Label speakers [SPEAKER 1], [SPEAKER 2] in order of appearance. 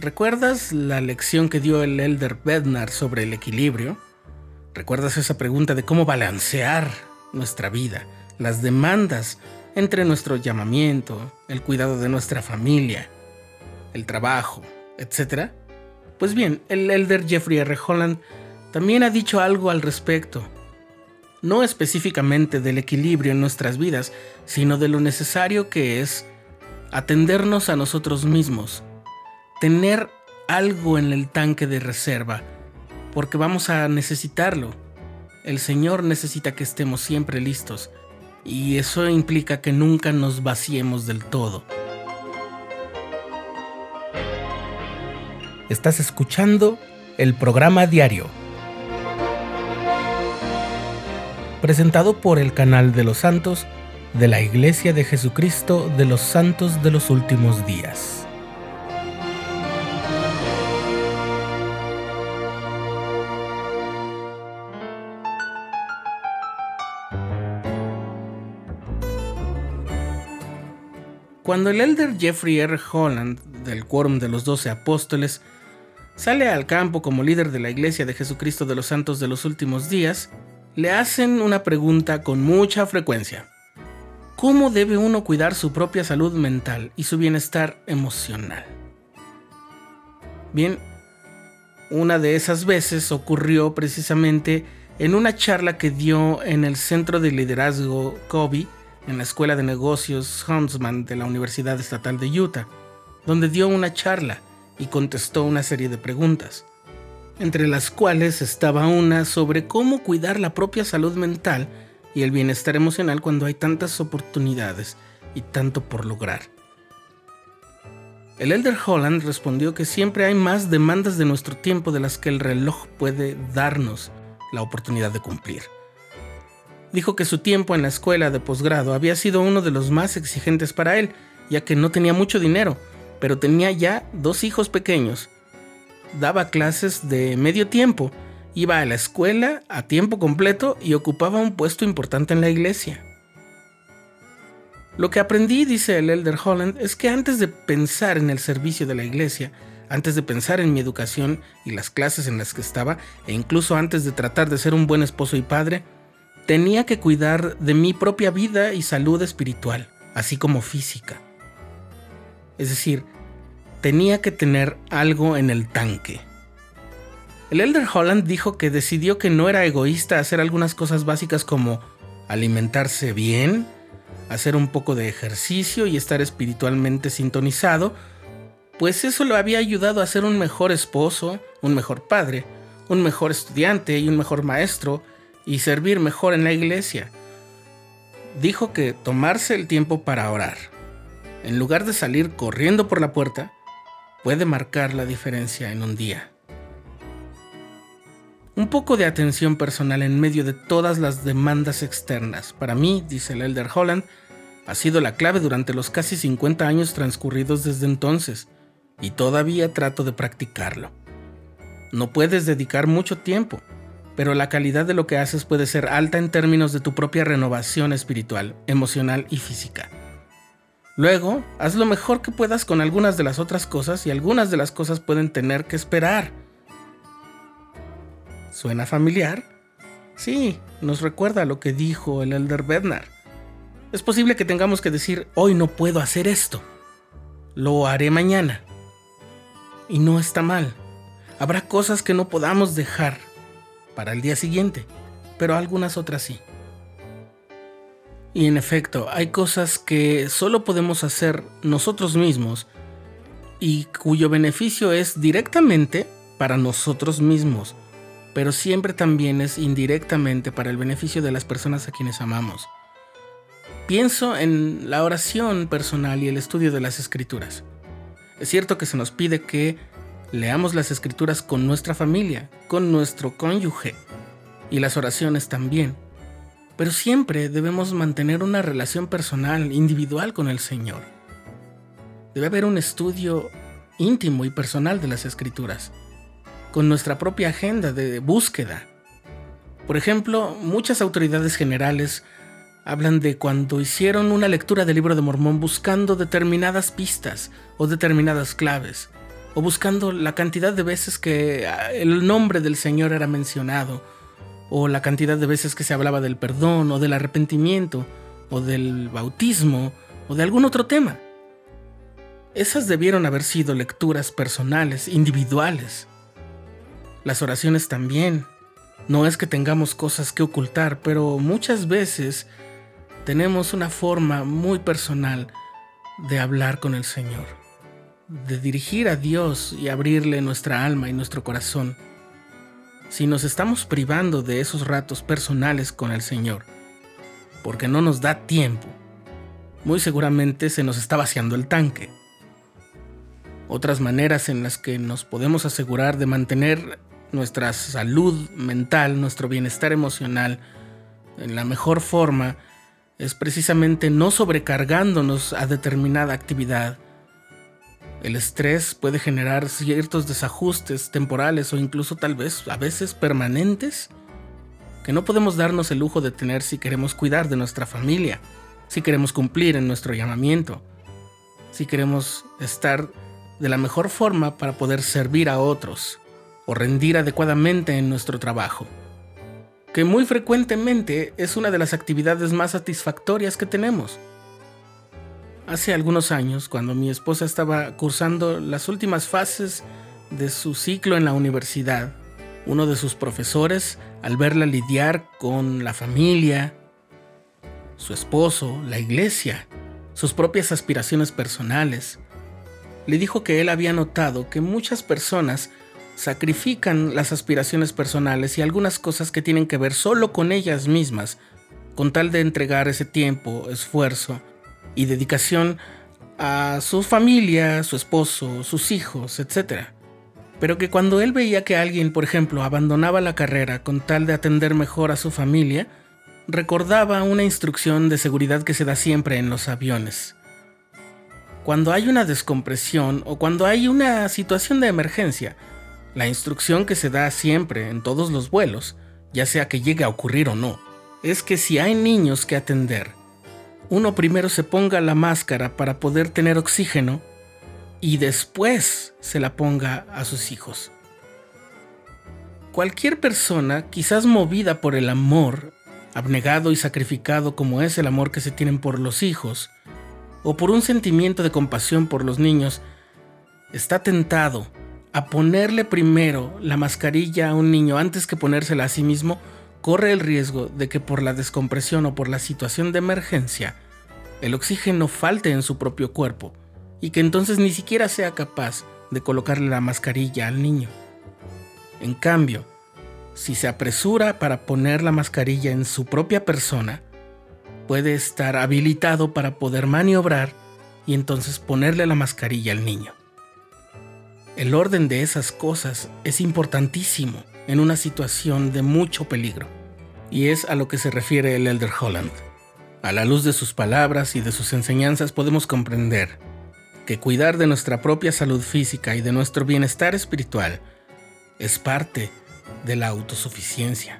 [SPEAKER 1] ¿recuerdas la lección que dio el Elder Bednar sobre el equilibrio? ¿Recuerdas esa pregunta de cómo balancear nuestra vida, las demandas entre nuestro llamamiento, el cuidado de nuestra familia, el trabajo, etcétera? Pues bien, el elder Jeffrey R. Holland también ha dicho algo al respecto. No específicamente del equilibrio en nuestras vidas, sino de lo necesario que es atendernos a nosotros mismos, tener algo en el tanque de reserva, porque vamos a necesitarlo. El Señor necesita que estemos siempre listos, y eso implica que nunca nos vaciemos del todo. Estás escuchando el programa diario, presentado por el canal de los santos de la Iglesia de Jesucristo de los Santos de los Últimos Días. Cuando el elder Jeffrey R. Holland, del Quórum de los Doce Apóstoles, sale al campo como líder de la Iglesia de Jesucristo de los Santos de los Últimos Días, le hacen una pregunta con mucha frecuencia. ¿Cómo debe uno cuidar su propia salud mental y su bienestar emocional? Bien, una de esas veces ocurrió precisamente en una charla que dio en el Centro de Liderazgo Kobe en la Escuela de Negocios Huntsman de la Universidad Estatal de Utah, donde dio una charla y contestó una serie de preguntas, entre las cuales estaba una sobre cómo cuidar la propia salud mental y el bienestar emocional cuando hay tantas oportunidades y tanto por lograr. El Elder Holland respondió que siempre hay más demandas de nuestro tiempo de las que el reloj puede darnos la oportunidad de cumplir. Dijo que su tiempo en la escuela de posgrado había sido uno de los más exigentes para él, ya que no tenía mucho dinero pero tenía ya dos hijos pequeños. Daba clases de medio tiempo, iba a la escuela a tiempo completo y ocupaba un puesto importante en la iglesia. Lo que aprendí, dice el Elder Holland, es que antes de pensar en el servicio de la iglesia, antes de pensar en mi educación y las clases en las que estaba, e incluso antes de tratar de ser un buen esposo y padre, tenía que cuidar de mi propia vida y salud espiritual, así como física. Es decir, tenía que tener algo en el tanque. El Elder Holland dijo que decidió que no era egoísta hacer algunas cosas básicas como alimentarse bien, hacer un poco de ejercicio y estar espiritualmente sintonizado, pues eso lo había ayudado a ser un mejor esposo, un mejor padre, un mejor estudiante y un mejor maestro, y servir mejor en la iglesia. Dijo que tomarse el tiempo para orar, en lugar de salir corriendo por la puerta, puede marcar la diferencia en un día. Un poco de atención personal en medio de todas las demandas externas, para mí, dice el Elder Holland, ha sido la clave durante los casi 50 años transcurridos desde entonces, y todavía trato de practicarlo. No puedes dedicar mucho tiempo, pero la calidad de lo que haces puede ser alta en términos de tu propia renovación espiritual, emocional y física. Luego, haz lo mejor que puedas con algunas de las otras cosas y algunas de las cosas pueden tener que esperar. ¿Suena familiar? Sí, nos recuerda lo que dijo el Elder Bednar. Es posible que tengamos que decir, hoy no puedo hacer esto. Lo haré mañana. Y no está mal. Habrá cosas que no podamos dejar para el día siguiente, pero algunas otras sí. Y en efecto, hay cosas que solo podemos hacer nosotros mismos y cuyo beneficio es directamente para nosotros mismos, pero siempre también es indirectamente para el beneficio de las personas a quienes amamos. Pienso en la oración personal y el estudio de las escrituras. Es cierto que se nos pide que leamos las escrituras con nuestra familia, con nuestro cónyuge, y las oraciones también pero siempre debemos mantener una relación personal, individual con el Señor. Debe haber un estudio íntimo y personal de las escrituras, con nuestra propia agenda de búsqueda. Por ejemplo, muchas autoridades generales hablan de cuando hicieron una lectura del libro de Mormón buscando determinadas pistas o determinadas claves. O buscando la cantidad de veces que ah, el nombre del Señor era mencionado, o la cantidad de veces que se hablaba del perdón, o del arrepentimiento, o del bautismo, o de algún otro tema. Esas debieron haber sido lecturas personales, individuales. Las oraciones también. No es que tengamos cosas que ocultar, pero muchas veces tenemos una forma muy personal de hablar con el Señor, de dirigir a Dios y abrirle nuestra alma y nuestro corazón. Si nos estamos privando de esos ratos personales con el Señor, porque no nos da tiempo, muy seguramente se nos está vaciando el tanque. Otras maneras en las que nos podemos asegurar de mantener nuestra salud mental, nuestro bienestar emocional en la mejor forma es precisamente no sobrecargándonos a determinada actividad. El estrés puede generar ciertos desajustes temporales o incluso tal vez a veces permanentes que no podemos darnos el lujo de tener si queremos cuidar de nuestra familia, si queremos cumplir en nuestro llamamiento, si queremos estar de la mejor forma para poder servir a otros o rendir adecuadamente en nuestro trabajo, que muy frecuentemente es una de las actividades más satisfactorias que tenemos. Hace algunos años, cuando mi esposa estaba cursando las últimas fases de su ciclo en la universidad, uno de sus profesores, al verla lidiar con la familia, su esposo, la iglesia, sus propias aspiraciones personales, le dijo que él había notado que muchas personas sacrifican las aspiraciones personales y algunas cosas que tienen que ver solo con ellas mismas, con tal de entregar ese tiempo, esfuerzo y dedicación a su familia, su esposo, sus hijos, etc. Pero que cuando él veía que alguien, por ejemplo, abandonaba la carrera con tal de atender mejor a su familia, recordaba una instrucción de seguridad que se da siempre en los aviones. Cuando hay una descompresión o cuando hay una situación de emergencia, la instrucción que se da siempre en todos los vuelos, ya sea que llegue a ocurrir o no, es que si hay niños que atender, uno primero se ponga la máscara para poder tener oxígeno y después se la ponga a sus hijos. Cualquier persona, quizás movida por el amor, abnegado y sacrificado como es el amor que se tienen por los hijos, o por un sentimiento de compasión por los niños, está tentado a ponerle primero la mascarilla a un niño antes que ponérsela a sí mismo, corre el riesgo de que por la descompresión o por la situación de emergencia, el oxígeno falte en su propio cuerpo y que entonces ni siquiera sea capaz de colocarle la mascarilla al niño. En cambio, si se apresura para poner la mascarilla en su propia persona, puede estar habilitado para poder maniobrar y entonces ponerle la mascarilla al niño. El orden de esas cosas es importantísimo en una situación de mucho peligro, y es a lo que se refiere el Elder Holland. A la luz de sus palabras y de sus enseñanzas podemos comprender que cuidar de nuestra propia salud física y de nuestro bienestar espiritual es parte de la autosuficiencia.